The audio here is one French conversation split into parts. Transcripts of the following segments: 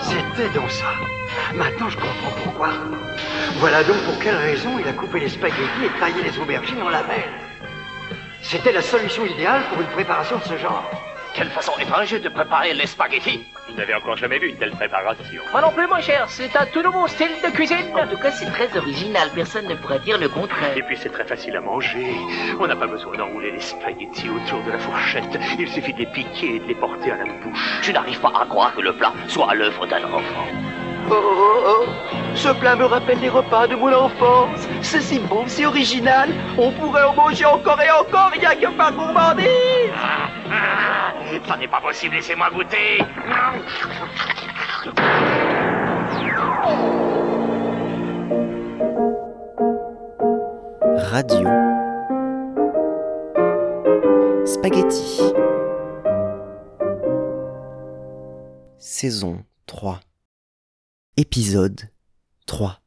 C'était donc ça. Maintenant, je comprends pourquoi. Voilà donc pour quelle raison il a coupé les spaghettis et taillé les aubergines en lamelles. C'était la solution idéale pour une préparation de ce genre. Quelle façon étrange de préparer les spaghettis Vous n'avez encore jamais vu une telle préparation. Moi non plus, mon cher, c'est un tout nouveau style de cuisine. En tout cas, c'est très original. Personne ne pourrait dire le contraire. Et puis c'est très facile à manger. On n'a pas besoin d'enrouler les spaghettis autour de la fourchette. Il suffit de les piquer et de les porter à la bouche. Je n'arrive pas à croire que le plat soit à l'œuvre d'un enfant. Oh, oh, oh, ce plat me rappelle les repas de mon enfance. C'est si bon, c'est original. On pourrait en manger encore et encore, rien que par gourmandise. Ah, ah, ça n'est pas possible, laissez-moi goûter. Radio Spaghetti Saison 3 Épisode 3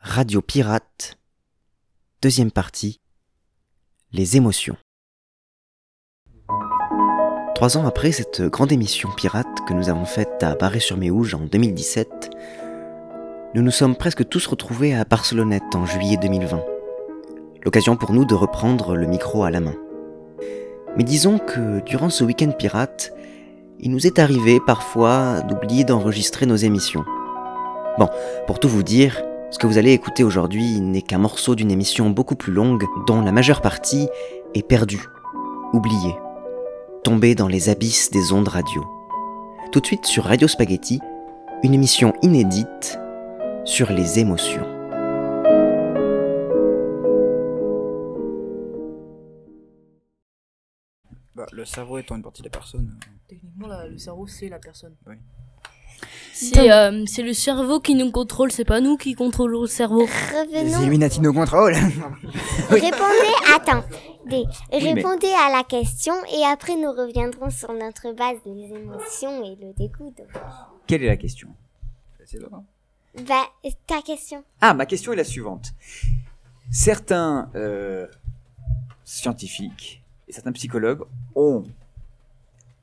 Radio Pirate Deuxième partie Les émotions Trois ans après cette grande émission pirate que nous avons faite à Barré-sur-Méouge en 2017, nous nous sommes presque tous retrouvés à Barcelonnette en juillet 2020. L'occasion pour nous de reprendre le micro à la main. Mais disons que durant ce week-end pirate, il nous est arrivé parfois d'oublier d'enregistrer nos émissions. Bon, pour tout vous dire, ce que vous allez écouter aujourd'hui n'est qu'un morceau d'une émission beaucoup plus longue dont la majeure partie est perdue, oubliée, tombée dans les abysses des ondes radio. Tout de suite sur Radio Spaghetti, une émission inédite sur les émotions. Le cerveau étant une partie de la personne. Techniquement, la- le cerveau, c'est la personne. C'est euh, c'est le cerveau qui nous contrôle, c'est pas nous qui contrôlons le cerveau. Les Revenons. Illuminati nous contrôlent Répondez, attends. Des- Répondez à la question et après nous reviendrons sur notre base, les émotions et le dégoût. donc. Quelle est la question? C'est là. Bah, ta question. Ah, ma question est la suivante. Certains euh, scientifiques et certains psychologues ont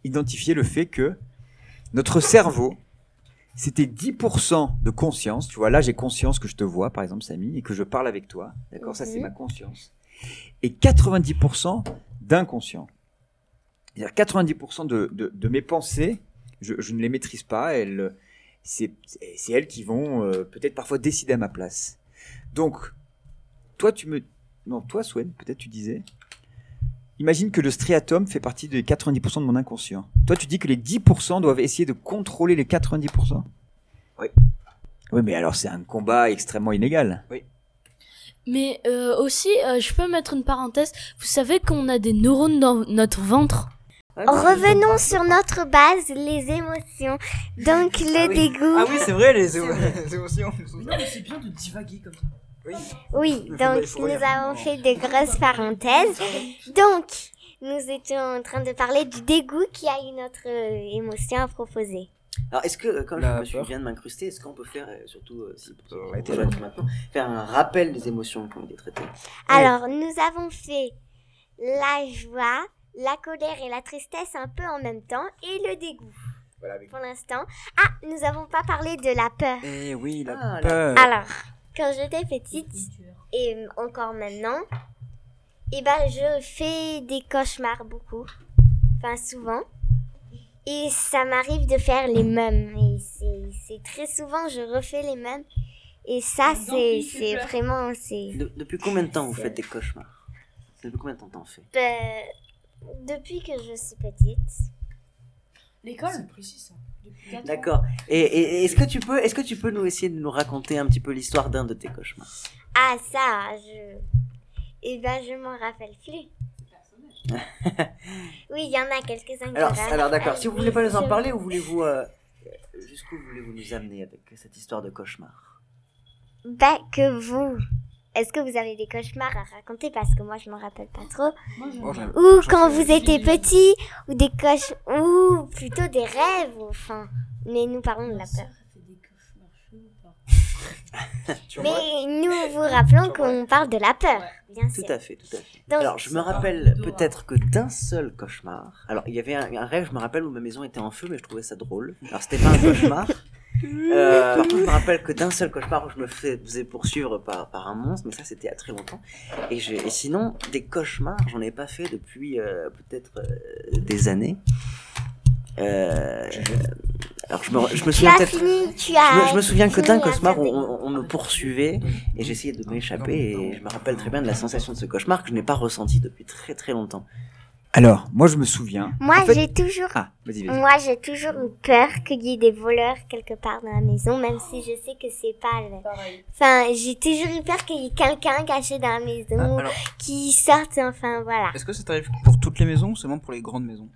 identifié le fait que notre cerveau, c'était 10% de conscience. Tu vois, là, j'ai conscience que je te vois, par exemple, Samy, et que je parle avec toi. D'accord? Ça, c'est Mhm. ma conscience. Et 90% d'inconscient. C'est-à-dire 90% de, de, de mes pensées, je, je ne les maîtrise pas. Elles, c'est elles qui vont euh, peut-être parfois décider à ma place. Donc, toi, tu me. Non, toi, Swen, peut-être tu disais? Imagine que le striatum fait partie des 90% de mon inconscient. Toi, tu dis que les 10% doivent essayer de contrôler les 90% Oui. Oui, mais alors c'est un combat extrêmement inégal. Mais euh, aussi, euh, je peux mettre une parenthèse. Vous savez qu'on a des neurones dans notre ventre? Revenons sur notre base, les émotions. Donc, le dégoût. Ah oui, c'est vrai, les, émo- les émotions. Non, mais c'est bien de divaguer comme ça. Oui, donc nous avons fait de grosses parenthèses. Donc, nous étions en train de parler du dégoût qui a une autre euh, émotion à proposer. Alors, est-ce que, euh, comme La je me suis peur. viens de m'incruster, est-ce qu'on peut faire, euh, surtout euh, si t'es jeunes jeune. maintenant, faire un rappel des émotions qui ont été traitées? Alors, nous avons fait la joie, la colère et la tristesse un peu en même temps et le dégoût Voilà, avec- pour l'instant. Ah, nous n'avons pas parlé de la peur. Eh oui, la Ah, la peur. Alors, quand j'étais petite et encore maintenant, eh ben, je fais des cauchemars beaucoup, enfin souvent. Et ça m'arrive de faire les mêmes. Et c'est- très souvent, je refais les mêmes. Et ça, c'est c'est vraiment... c'est De- Depuis combien de temps vous faites des cauchemars? Depuis combien de temps t'en fais? Ben, depuis que je suis petite. L'école C'est précis ça. D'accord. Et, est-ce que tu peux, est-ce que tu peux nous essayer de nous raconter un petit peu l'histoire d'un de tes cauchemars? Ah, ça, je... Eh ben, je m'en rappelle plus. oui, il y en a quelques-uns qui Alors, alors d'accord. Si vous voulez pas nous en parler, ou voulez-vous euh, jusqu'où voulez-vous nous amener avec cette histoire de cauchemar? Bah, que vous. Est-ce que vous avez des cauchemars à raconter Parce que moi, je m'en rappelle pas trop. Oh, Ou quand vous étiez petit, ou des coches, ou plutôt des rêves, enfin. Mais nous parlons de la peur. Mais nous vous rappelons qu'on parle de la peur, bien sûr. Tout à fait, tout à fait. Donc- Alors, je me rappelle peut-être que d'un seul cauchemar. Alors, il y avait un, un rêve, je me rappelle, où ma maison était en feu, mais je trouvais ça drôle. Alors, c'était pas un cauchemar. Euh, par contre, je me rappelle que d'un seul cauchemar où je me fais- faisais poursuivre par, par un monstre, mais ça, c'était a très longtemps. Et, sinon, des cauchemars, j'en ai pas fait depuis euh, peut-être euh, des années. Euh, alors, je me, je me Tu souviens as peut-être. fini, tu Je je me souviens que d'un à cauchemar, on- on me poursuivait et j'essayais de m'échapper et je me rappelle très bien de la sensation de ce cauchemar que je n'ai pas ressenti depuis très très longtemps. Alors, moi je me souviens. Moi, en fait- j'ai toujours. Ah, vas-y, vas-y. Moi, j'ai toujours eu peur qu'il y ait des voleurs quelque part dans la maison, même si je sais que c'est pas le... Enfin, j'ai toujours eu peur qu'il y ait quelqu'un caché dans la maison, Ah, alors- qui sorte, enfin, voilà. Est-ce que ça t'arrive pour toutes les maisons ou seulement pour les grandes maisons?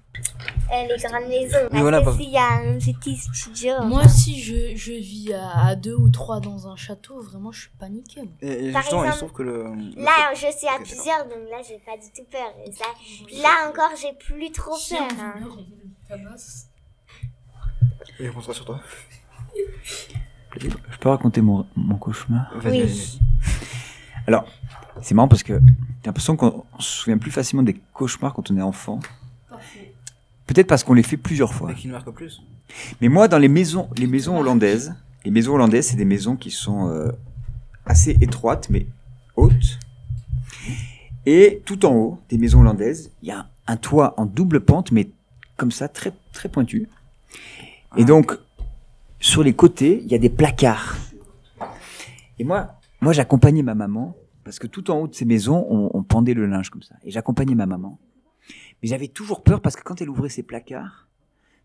Les grandes maisons, parce voilà, que bah- s'il y a un petit studio... Moi, si je, je vis à, à deux ou trois dans un château, vraiment, je suis paniqué. moi. Et, et Par justement, il se exemple, trouve que le. le Là, fait- je suis à plusieurs, donc là, j'ai pas du tout peur. Et ça, là encore, j'ai plus trop peur. hein. Et on sur toi. Je peux raconter mon, mon cauchemar? Vas-y, Oui. vas-y. Alors, c'est marrant parce que j'ai l'impression qu'on on se souvient plus facilement des cauchemars quand on est enfant. Peut-être parce qu'on les fait plusieurs fois. Mais qui ne marque plus. Mais moi, dans les maisons, les maisons hollandaises, les maisons hollandaises, c'est des maisons qui sont euh, assez étroites, mais hautes. Et tout en haut des maisons hollandaises, il y a un toit en double pente, mais comme ça, très très pointu. Et donc, sur les côtés, il y a des placards. Et moi, moi, j'accompagnais ma maman parce que tout en haut de ces maisons, on, on pendait le linge comme ça. Et j'accompagnais ma maman. Mais j'avais toujours peur parce que quand elle ouvrait ses placards,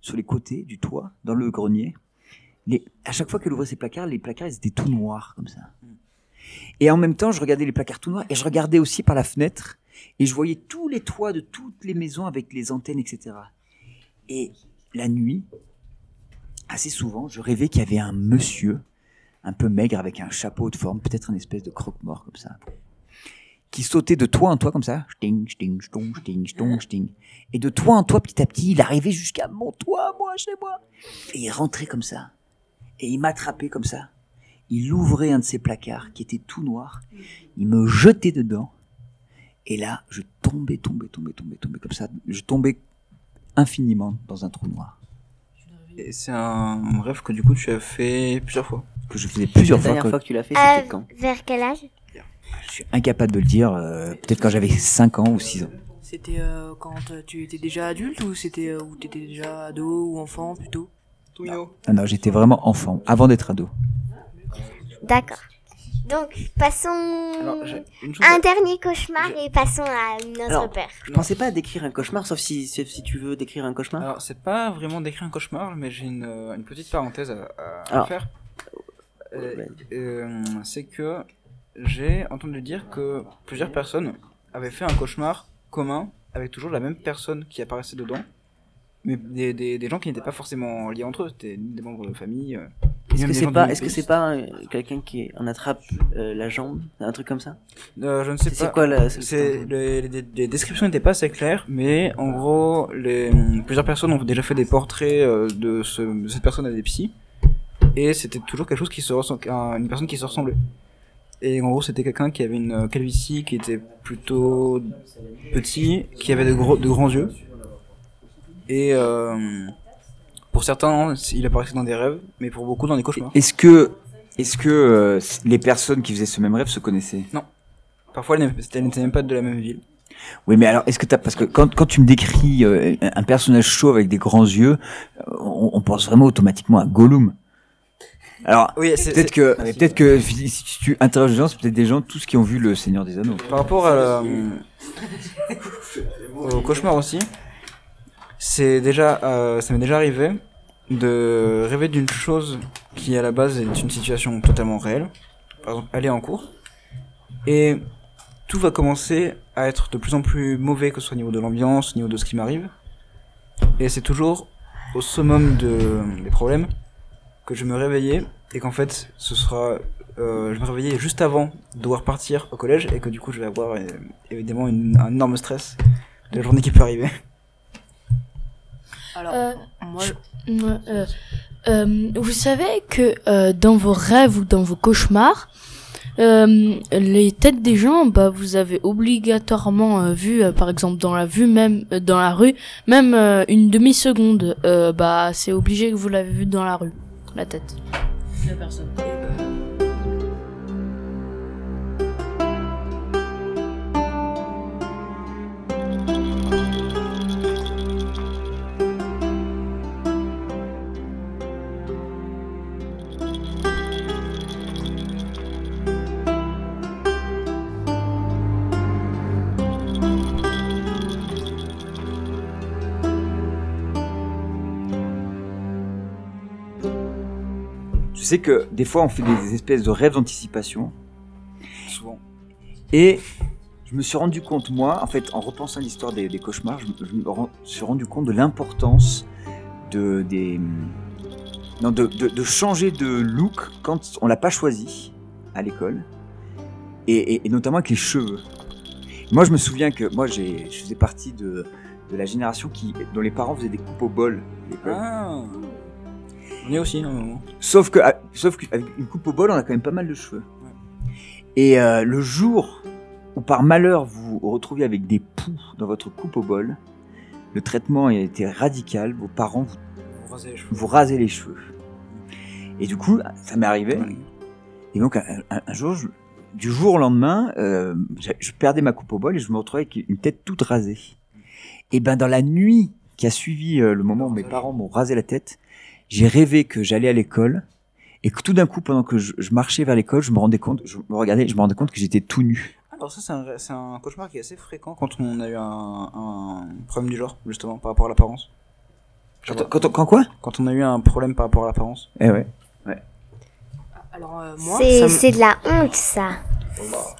sur les côtés du toit, dans le grenier, à chaque fois qu'elle ouvrait ses placards, les placards, étaient tout noirs, comme ça. Et en même temps, je regardais les placards tout noirs et je regardais aussi par la fenêtre et je voyais tous les toits de toutes les maisons avec les antennes, etc. Et la nuit, assez souvent, je rêvais qu'il y avait un monsieur, un peu maigre, avec un chapeau de forme, peut-être une espèce de croque-mort comme ça, qui sautait de toit en toit comme ça, sting, sting, sting, sting, sting, sting. Et de toit en toit, petit à petit, il arrivait jusqu'à mon toit, moi, chez moi. Et il rentrait comme ça. Et il m'attrapait comme ça. Il ouvrait un de ses placards qui était tout noir. Il me jetait dedans. Et là, je tombais, tombais, tombais, tombais, tombais comme ça. Je tombais infiniment dans un trou noir. Et c'est un rêve que du coup tu as fait plusieurs fois. Que je faisais plusieurs La fois. dernière que- fois que tu l'as fait, Euh, c'était quand? vers quel âge? Je suis incapable de le dire. euh, Peut-être quand j'avais 5 ans ou 6 ans. C'était euh, quand euh, tu étais déjà adulte ou c'était euh, où t'étais déjà ado ou enfant plutôt? Mignon. Ah non, j'étais vraiment enfant, avant d'être ado. D'accord. Donc, passons Alors, à un dernier cauchemar et passons à une autre Alors, peur. Je pensais pas à décrire un cauchemar, sauf si, sauf si tu veux décrire un cauchemar. Alors, c'est pas vraiment décrire un cauchemar, mais j'ai une, une petite parenthèse à, à- à Alors. faire. Euh, euh, c'est que j'ai entendu dire que plusieurs personnes avaient fait un cauchemar commun avec toujours la même personne qui apparaissait dedans, mais des, des, des gens qui n'étaient pas forcément liés entre eux, c'était des membres de famille. euh, Est-ce que c'est pas, du est-ce que c'est pas euh, quelqu'un qui en attrape euh, la jambe, un truc comme ça? Euh, je ne sais C'est- c'est pas. quoi la- c'est- les, les- les descriptions n'étaient pas assez claires, mais en gros, les, plusieurs personnes ont déjà fait des portraits de, ce, de cette personne à des psys, et c'était toujours quelque chose qui se ressemblait, une personne qui se ressemblait. Et en gros, c'était quelqu'un qui avait une euh, calvitie, qui était plutôt petit, qui avait de gros, de grands yeux, et euh, pour certains, il apparaissait dans des rêves, mais pour beaucoup dans des cauchemars. Est-ce que, est-ce que euh, les personnes qui faisaient ce même rêve se connaissaient? Parfois, elles n'étaient même pas de la même ville. Oui, mais alors, est-ce que t'as, parce que quand, quand tu me décris euh, un personnage chauve avec des grands yeux, on, on pense vraiment automatiquement à Gollum. Alors, Oui, c'est- peut-être que, peut-être que si si tu interroges les gens, c'est peut-être des gens tous qui ont vu le Seigneur des Anneaux. Par rapport à la- au cauchemar aussi, c'est déjà, euh, ça m'est déjà arrivé de rêver d'une chose qui à la base est une situation totalement réelle, par exemple aller en cours, et tout va commencer à être de plus en plus mauvais, que ce soit au niveau de l'ambiance, au niveau de ce qui m'arrive, et c'est toujours au summum de, des problèmes que je me réveillais et qu'en fait ce sera euh, je me réveillais juste avant de devoir partir au collège et que du coup je vais avoir euh, évidemment une- un énorme stress de la journée qui peut arriver. Alors, Euh, moi, Ouais, euh, Euh, vous savez que euh, dans vos rêves ou dans vos cauchemars, euh, les têtes des gens, bah vous avez obligatoirement euh, vu, euh, par exemple dans la vue même euh, dans la rue, même euh, une demi seconde, euh, bah c'est obligé que vous l'avez vu dans la rue, la tête. La personne. Sais que des fois on fait des espèces de rêves d'anticipation. Souvent. Et je me suis rendu compte, moi, en fait, en repensant à l'histoire des, des cauchemars, je, me- je me ren- suis rendu compte de l'importance de, des, non, de, de, de changer de look quand on l'a pas choisi à l'école. Et, et- et notamment avec les cheveux. Moi, je me souviens que moi, j'ai, je faisais partie de, de la génération qui, dont les parents faisaient des coupes au bol à l'école. Ah. On est aussi, non Sauf que, ah, sauf qu'avec une coupe au bol, on a quand même pas mal de cheveux. Et euh, le jour où par malheur vous vous retrouvez avec des poux dans votre coupe au bol, le traitement a été radical. Vos parents vous, Vous rasez les cheveux. vous rasez les cheveux. Et du coup, ça m'est arrivé. Et donc un, un- un jour, je- du jour au lendemain, euh, je, je perdais ma coupe au bol et je me retrouvais avec une tête toute rasée. Et ben dans la nuit qui a suivi euh, le moment où mes parents m'ont rasé la tête, j'ai rêvé que j'allais à l'école et que tout d'un coup, pendant que je, je marchais vers l'école, je me rendais compte, je me regardais, je me rendais compte que j'étais tout nu. Alors ça, c'est un, ré- c'est un cauchemar qui est assez fréquent quand on a eu un, un problème du genre, justement, par rapport à l'apparence. Quand, quand, quand quoi? Quand on a eu un problème par rapport à l'apparence. Eh ouais. ouais. Alors euh, moi, C'est ça me- c'est de la honte, ça.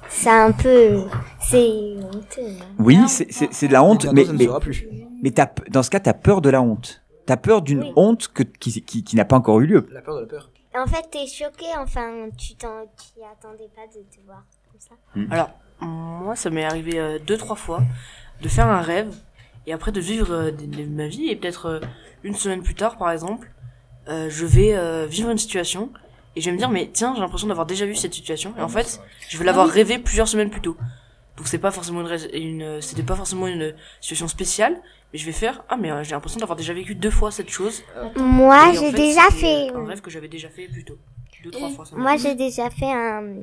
C'est un peu. C'est honteux. hein. Oui, c'est- c'est c'est de la honte, mais, ça ne mais, mais t'as p- dans ce cas, t'as peur de la honte. T'as peur d'une honte que, qui, qui, qui n'a pas encore eu lieu. La peur de la peur. En fait, t'es choqué, enfin, tu t'en t'y attendais pas de te voir comme ça. Alors, moi, ça m'est arrivé euh, deux, trois fois de faire un rêve et après de vivre euh, de, de ma vie et peut-être euh, une semaine plus tard, par exemple, euh, je vais euh, vivre une situation et je vais me dire, mais tiens, j'ai l'impression d'avoir déjà vu cette situation et en fait, je vais l'avoir rêvé plusieurs semaines plus tôt. Donc c'est pas forcément une, rais- une c'était pas forcément une situation spéciale, mais je vais faire ah mais euh, j'ai l'impression d'avoir déjà vécu deux fois cette chose. Moi, j'ai fait, déjà fait- un rêve que j'avais déjà fait plus tôt. Deux trois fois. ça Moi, j'ai déjà fait un,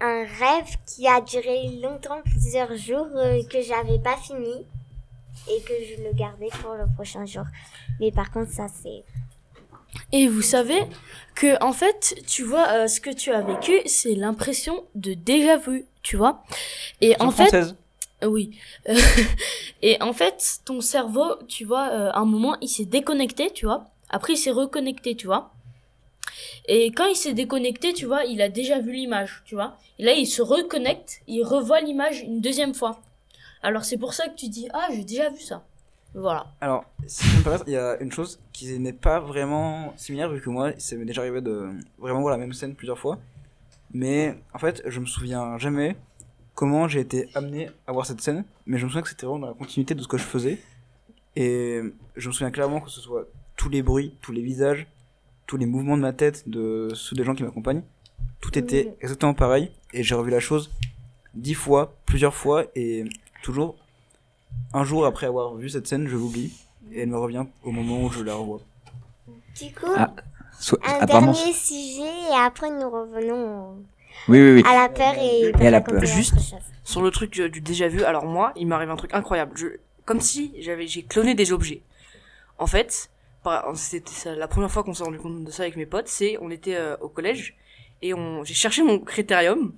un rêve qui a duré longtemps, plusieurs jours, euh, que j'avais pas fini et que je le gardais pour le prochain jour. Mais par contre, ça, c'est. Et vous savez que en fait, tu vois, euh, ce que tu as vécu, c'est l'impression de déjà vu, tu vois. Et en fait, française. Euh, oui. Euh, et en fait, ton cerveau, tu vois, euh, à un moment, il s'est déconnecté, tu vois. Après, il s'est reconnecté, tu vois. Et quand il s'est déconnecté, tu vois, il a déjà vu l'image, tu vois. Et là, il se reconnecte, il revoit l'image une deuxième fois. Alors, c'est pour ça que tu dis, ah, j'ai déjà vu ça. Voilà. Alors, si me il y a une chose qui n'est pas vraiment similaire, vu que moi, ça m'est déjà arrivé de vraiment voir la même scène plusieurs fois. Mais en fait, je me souviens jamais comment j'ai été amené à voir cette scène, mais je me souviens que c'était vraiment dans la continuité de ce que je faisais. Et je me souviens clairement que ce soit tous les bruits, tous les visages, tous les mouvements de ma tête, de ceux des gens qui m'accompagnent, tout était exactement pareil. Et j'ai revu la chose dix fois, plusieurs fois, et toujours un jour après avoir vu cette scène, je l'oublie et elle me revient au moment où je la revois. Du coup, Ah, un apparemment- dernier sujet et après nous revenons Oui, oui, oui. à la peur et, Et à la peur. Juste sur le truc euh, du déjà vu, alors moi, il m'arrive un truc incroyable. Je, comme si j'avais, j'ai cloné des objets. En fait, c'était la première fois qu'on s'est rendu compte de ça avec mes potes, c'est on était euh, au collège et on, j'ai cherché mon critérium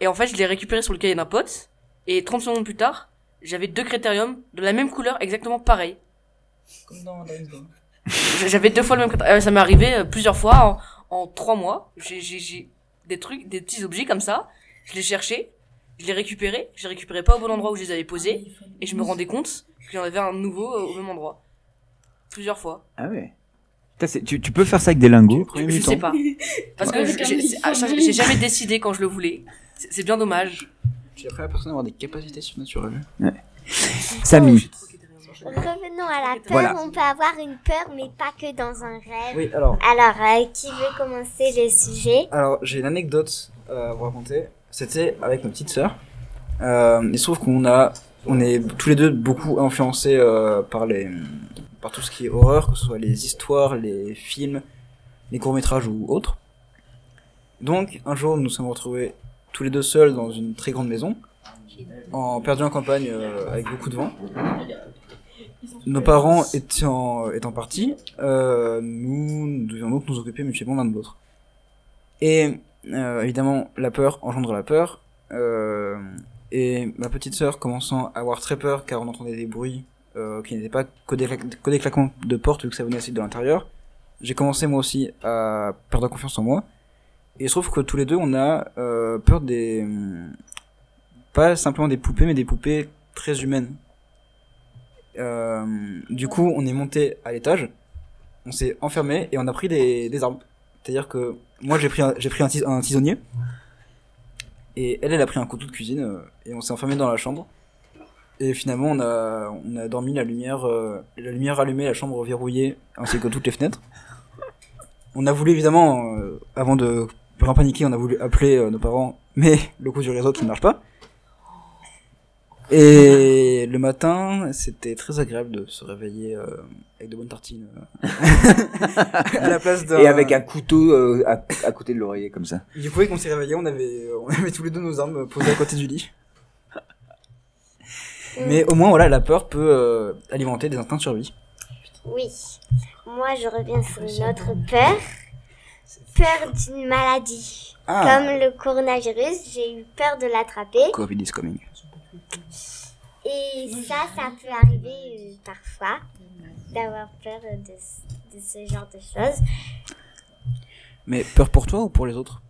et en fait je l'ai récupéré sur le cahier d'un pote et 30 secondes plus tard, j'avais deux critériums de la même couleur, exactement pareil. Comme dans J'avais deux fois le même critérium. Euh, Ça m'est arrivé plusieurs fois en, en trois mois. J'ai, j'ai, j'ai des trucs, des petits objets comme ça. Je les cherchais, je les récupérais, je les récupérais pas au bon endroit où je les avais posés, et je me rendais compte qu'il y en avait un nouveau euh, au même endroit. Plusieurs fois. Ah ouais. Putain, tu, tu peux faire ça avec des lingots? Je, je sais pas. Parce que j'ai ah, j'ai jamais décidé quand je le voulais. C'est c'est bien dommage. J'ai appris à la personne à avoir des capacités surnaturelles. Ouais. Samy, revenons à la peur. Voilà. On peut avoir une peur, mais pas que dans un rêve. Oui, alors. Alors, euh, qui veut commencer le sujet? Alors, j'ai une anecdote euh, à vous raconter. C'était avec ma petite sœur. Euh, il se trouve qu'on a, on est tous les deux beaucoup influencés euh, par les, par tout ce qui est horreur, que ce soit les histoires, les films, les courts métrages ou autres. Donc, un jour, nous nous sommes retrouvés tous les deux seuls dans une très grande maison, en perdu en campagne euh, avec beaucoup de vent. Nos parents étant, étant partis, euh, nous, devions donc nous occuper mutuellement l'un de l'autre. Et euh, évidemment, la peur engendre la peur. Euh, et ma petite sœur commençant à avoir très peur car on entendait des bruits euh, qui n'étaient pas que des, cla- que des claquements de porte vu que ça venait aussi de l'intérieur. J'ai commencé moi aussi à perdre confiance en moi. Et il se trouve que tous les deux on a euh, peur des... Pas simplement des poupées mais des poupées très humaines. Euh, du coup on est monté à l'étage, on s'est enfermé et on a pris des, armes. C'est-à-dire que moi j'ai pris un, tisonnier et elle elle a pris un couteau de cuisine euh, et on s'est enfermé dans la chambre. Et finalement on a dormi la lumière euh, la lumière allumée, la chambre verrouillée ainsi que toutes les fenêtres. On a voulu évidemment avant de vraiment paniquer, on a voulu appeler nos parents mais le coup du réseau qui ne marche pas. Et le matin, c'était très agréable de se réveiller euh, avec de bonnes tartines. euh, à la place d'un- Et avec un couteau euh, à, à côté de l'oreiller, comme ça. Du coup, dès qu'on s'est réveillé, on avait, on avait tous les deux nos armes posées à côté du lit. Mais au moins, voilà, la peur peut euh, alimenter des instincts de survie. Oui. Moi, je reviens sur une autre peur. Peur d'une maladie. Ah. Comme le coronavirus, j'ai eu peur de l'attraper. Covid is coming. Et ça, ça peut arriver euh, parfois d'avoir peur de, ce- de ce genre de choses. Mais peur pour toi ou pour les autres?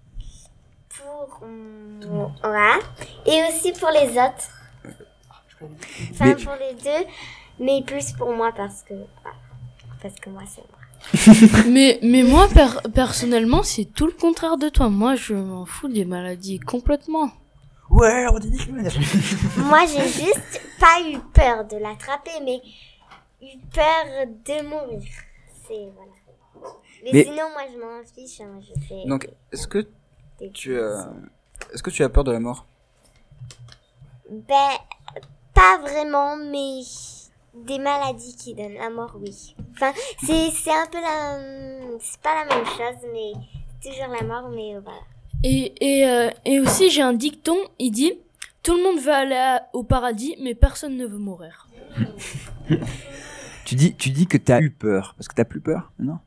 Pour moi et aussi pour les autres. Enfin, Mais- pour les deux, mais plus pour moi parce que voilà. parce que moi c'est moi. mais, mais moi, per- personnellement, c'est tout le contraire de toi. Moi, je m'en fous des maladies complètement. Ouais, on dit Moi, j'ai juste pas eu peur de l'attraper, mais eu peur de mourir. C'est voilà. Mais, Mais- sinon, moi, je m'en fiche. hein, je fais. Donc, est-ce que tu as, est-ce que tu as peur de la mort? Ben, pas vraiment, mais des maladies qui donnent la mort, oui. Enfin, c'est c'est un peu la, c'est pas la même chose, mais toujours la mort, mais euh, voilà. Et, et, euh, et aussi, j'ai un dicton, il dit Tout le monde veut aller à- au paradis, mais personne ne veut mourir. Tu dis, tu dis que t'as eu peur, parce que t'as plus peur, non?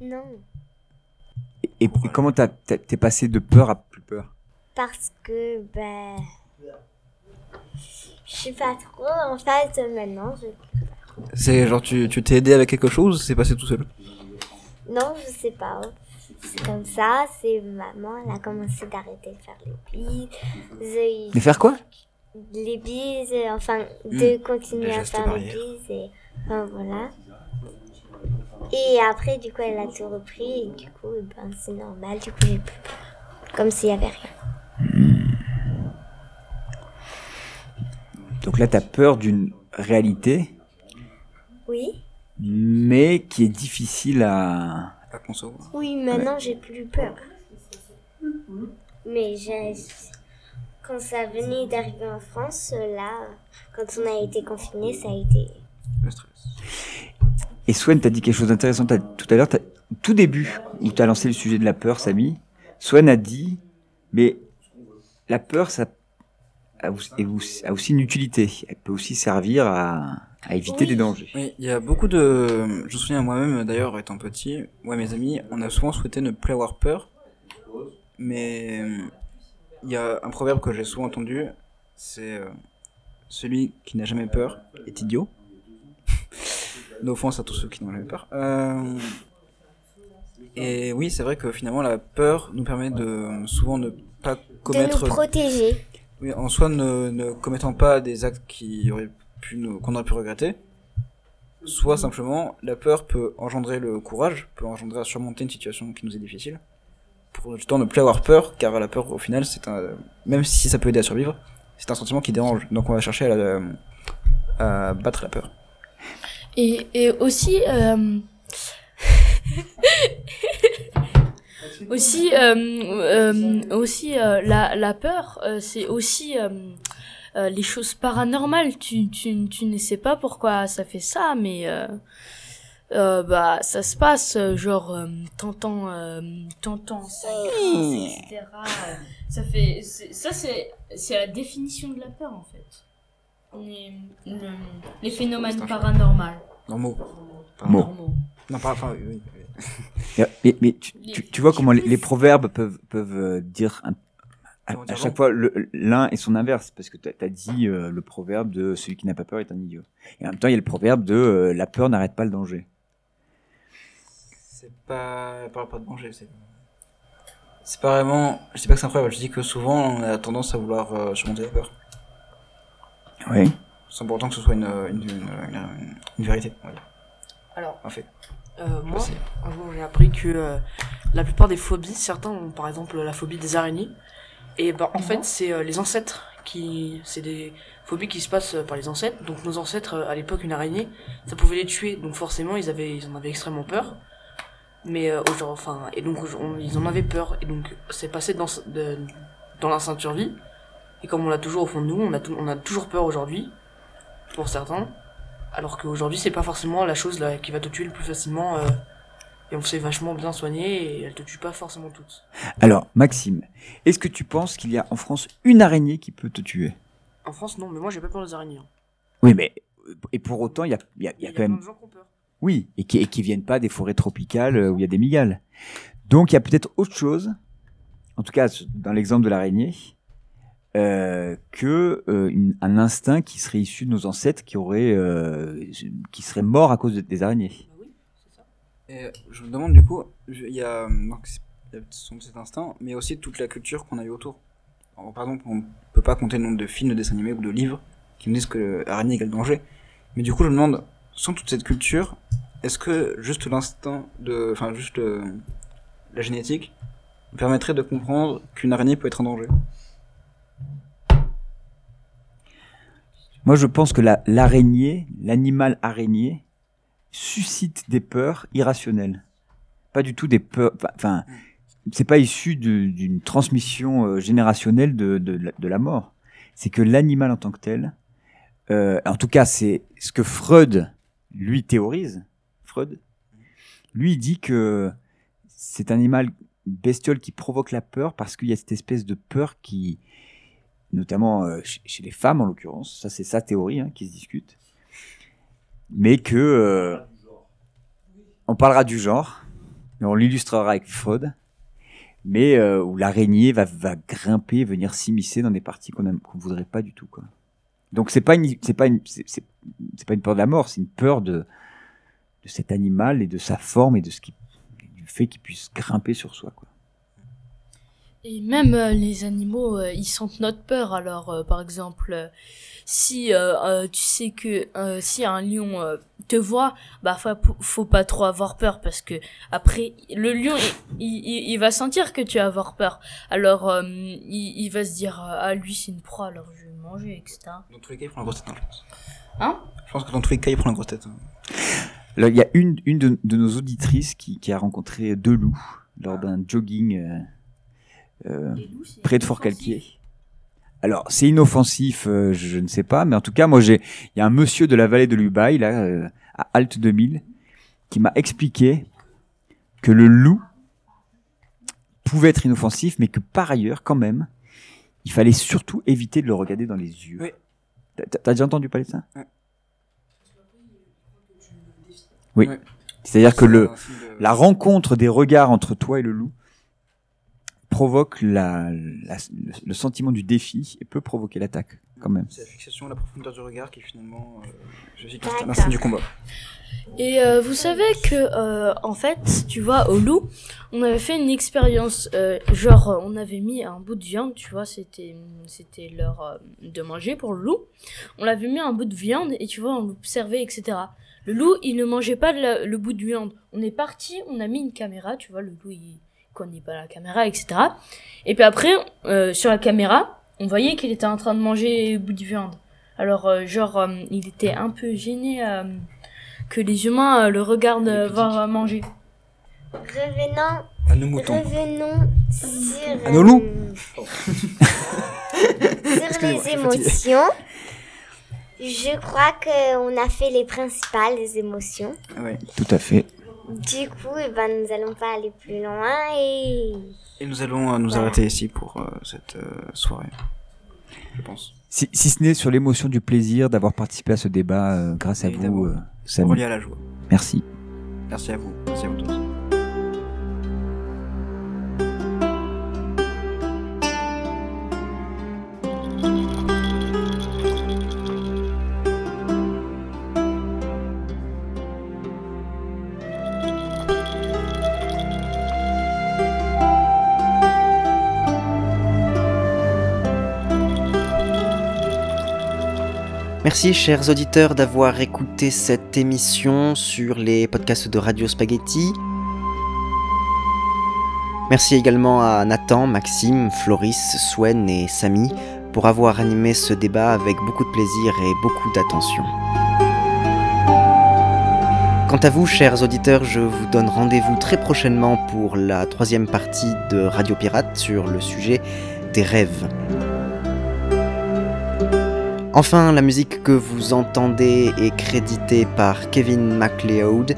Non, et, et comment t'as- t'as- t'es passé de peur à plus peur? Parce que ben, je sais pas trop. En fait, maintenant, je C'est genre tu tu t'es aidé avec quelque chose ou c'est passé tout seul? Non, je sais pas. C'est comme ça, c'est maman, elle a commencé d'arrêter de faire les bises. De faire quoi Les bises, enfin, de Hmm, continuer les à faire les bises et enfin voilà. Et après, du coup, elle a tout repris et du coup, ben, c'est normal, du coup, j'ai plus peur. Comme s'il y avait rien. Donc là, t'as peur d'une réalité, Oui, mais qui est difficile à... à concevoir. oui, maintenant, j'ai plus peur. Mais j'ai... Quand ça venait d'arriver en France, là, quand on a été confinés, ça a été... Le stress. Et Swen, t'as dit quelque chose d'intéressant t'as- tout à l'heure, tout début, où t'as lancé le sujet de la peur, Samy, Swen a dit, mais la peur, ça aussi- a aussi une utilité. Elle peut aussi servir à, à éviter Oui. des dangers. Oui, il y a beaucoup de. Je me souviens moi-même d'ailleurs étant petit, ouais mes amis, on a souvent souhaité ne plus avoir peur, mais il y a un proverbe que j'ai souvent entendu, c'est euh, celui qui n'a jamais peur est idiot. No offense à tous ceux qui n'ont jamais peur. Euh, et oui, c'est vrai que finalement la peur nous permet de souvent ne pas De commettre nous protéger. oui, en soi, ne, ne commettant pas des actes qui auraient qu'on aurait pu regretter, soit simplement, la peur peut engendrer le courage, peut engendrer à surmonter une situation qui nous est difficile, pour autant ne plus avoir peur, car la peur, au final, c'est un, même si ça peut aider à survivre, c'est un sentiment qui dérange, donc on va chercher à, battre la peur. Et, aussi, euh, aussi, euh, euh, aussi la, la peur, c'est aussi euh, les choses paranormales. Tu, tu, tu ne sais pas pourquoi ça fait ça, mais euh, euh, bah ça se passe, genre euh, t'entends, euh, t'entends ça grince, etc. ça fait, c'est- ça c'est, c'est la définition de la peur en fait. Les, le- les phénomènes paranormaux. Normaux. Non, pas. Enfin, oui. Mais, mais- mais tu, tu- tu vois comment les, les proverbes peuvent, peuvent dire un- à, Comment à chaque fois le- l'un et son inverse, parce que tu as, dit euh, le proverbe de celui qui n'a pas peur est un idiot. Et en même temps, il y a le proverbe de euh, la peur n'arrête pas le danger. C'est pas. Elle parle pas de danger, c'est. C'est pas vraiment. Je dis pas que c'est incroyable, je dis que souvent on a tendance à vouloir euh, surmonter la peur. Oui. Sans pour autant que ce soit une, une, une, une- une vérité. on va dire. Alors, En fait. Euh, moi, un j'ai appris que euh, la plupart des phobies, certains ont par exemple la phobie des araignées. Et ben, en fait, c'est euh, les ancêtres qui. C'est des phobies qui se passent euh, par les ancêtres. Donc, nos ancêtres, euh, à l'époque, une araignée, ça pouvait les tuer. Donc, forcément, ils, avaient, ils en avaient extrêmement peur. Mais, euh, aujourd'hui, enfin. Et donc, on- ils en avaient peur. Et donc, c'est passé dans, de- dans la ceinture vie. Et comme on l'a toujours au fond de nous, on a, on a toujours peur aujourd'hui. Pour certains. Alors qu'aujourd'hui, c'est pas forcément la chose là, qui va te tuer le plus facilement. euh, et on s'est vachement bien soigné et elle te tue pas forcément toutes. Alors, Maxime, est-ce que tu penses qu'il y a en France une araignée qui peut te tuer? En France, non, mais moi j'ai pas peur des araignées. hein. Oui, mais euh, et pour autant, il y a, il y a- il y a quand même de gens qui ont peur. Oui, et qui, et qui viennent pas des forêts tropicales euh, où il y a des migales. Donc il y a peut-être autre chose, en tout cas dans l'exemple de l'araignée, euh, que euh, une- un instinct qui serait issu de nos ancêtres qui aurait, euh, qui serait mort à cause de- des araignées. Bah. Et je me demande du coup, il y a, son- cet instinct, mais aussi toute la culture qu'on a eu autour. Par exemple, on peut pas compter le nombre de films, de dessins animés ou de livres qui nous disent que l'araignée égale danger. Mais du coup, je me demande, sans toute cette culture, est-ce que juste l'instinct de, enfin, juste euh, la génétique permettrait de comprendre qu'une araignée peut être un danger? Moi, je pense que la- l'araignée, l'animal araignée, suscite des peurs irrationnelles. Pas du tout des peurs. enfin, c'est pas issu d'une transmission euh, générationnelle de, de, la- mort. C'est que l'animal en tant que tel, euh, en tout cas, c'est ce que Freud lui théorise. Freud, lui dit que c'est un animal, bestiole qui provoque la peur parce qu'il y a cette espèce de peur qui, notamment euh, chez, chez les femmes en l'occurrence, ça c'est sa théorie hein, qui se discute, mais que euh, on parlera du genre, on l'illustrera avec Freud, mais euh, où l'araignée va, grimper, venir s'immiscer dans des parties qu'on ne voudrait pas du tout quoi. Donc c'est pas une pas une peur de la mort, c'est une peur de de cet animal et de sa forme et de ce qui du fait qu'il puisse grimper sur soi quoi. Et même euh, les animaux, euh, ils sentent notre peur. Alors, euh, par exemple, euh, si euh, euh, tu sais que euh, si un lion euh, te voit, bah faut, faut pas trop avoir peur parce que après le lion, il, il, il va sentir que tu vas avoir peur. Alors, euh, il, il va se dire ah lui c'est une proie, alors je vais le manger, etc. Dans tous les cas, il prend la grosse tête, hein, je pense. Hein? Je pense que dans tous les cas, il prend la grosse tête. hein. Il y a une, une de, de nos auditrices qui, qui a rencontré deux loups lors d'un jogging près de Fort-Calquier. Alors, c'est inoffensif, euh, je ne sais pas, mais en tout cas, moi, j'ai, il y a un monsieur de la vallée de l'Ubaï, là, euh, à Alt 2000, qui m'a expliqué que le loup pouvait être inoffensif, mais que par ailleurs, quand même, il fallait surtout éviter de le regarder dans les yeux. Oui. T'as t'as déjà entendu parler de ça? Ouais. Oui. Ouais. C'est-à-dire que le, de- la rencontre des regards entre toi et le loup provoque la, la- le, le sentiment du défi et peut provoquer l'attaque, quand même. C'est la fixation, la profondeur du regard qui finalement, euh, je sais que c'est D'accord. l'instinct du combat. Et euh, vous savez que, euh, en fait, tu vois, au loup, on avait fait une expérience, euh, genre, on avait mis un bout de viande, tu vois, c'était, c'était l'heure euh, de manger pour le loup. On l'avait mis un bout de viande et tu vois, on l'observait, etc. Le loup, il ne mangeait pas la- le bout de viande. On est parti, on a mis une caméra, tu vois, le loup, il connaît pas la caméra, etc. Et puis après, euh, sur la caméra, on voyait qu'il était en train de manger le bout de viande. Alors, euh, genre, euh, il était un peu gêné. euh, que les humains euh, le regardent euh, voir euh, manger. Revenons, À nos moutons. revenons sur, À nos loups. euh, sur les émotions. Je crois qu'on a fait les principales des émotions. Ouais. Tout à fait. Du coup, eh ben, nous allons pas aller plus loin et Et nous allons euh, nous Voilà. arrêter ici pour euh, cette euh, soirée. Je pense. Si, si ce n'est sur l'émotion du plaisir d'avoir participé à ce débat euh, grâce à Évidemment. vous, euh, Samy. Relié à la joie. Merci. Merci à vous. Merci à vous tous. Merci chers auditeurs d'avoir écouté cette émission sur les podcasts de Radio Spaghetti. Merci également à Nathan, Maxime, Floris, Swen et Samy pour avoir animé ce débat avec beaucoup de plaisir et beaucoup d'attention. Quant à vous, chers auditeurs, je vous donne rendez-vous très prochainement pour la troisième partie de Radio Pirate sur le sujet des rêves. Enfin, la musique que vous entendez est créditée par Kevin MacLeod.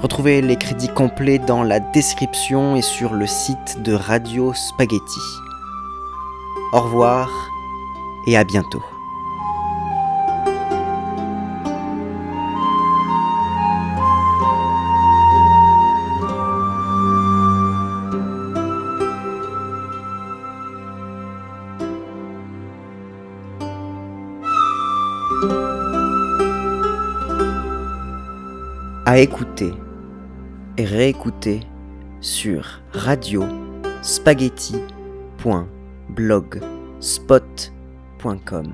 Retrouvez les crédits complets dans la description et sur le site de Radio Spaghetti. Au revoir et à bientôt. À écouter et réécouter sur radio spaghetti.blogspot.com.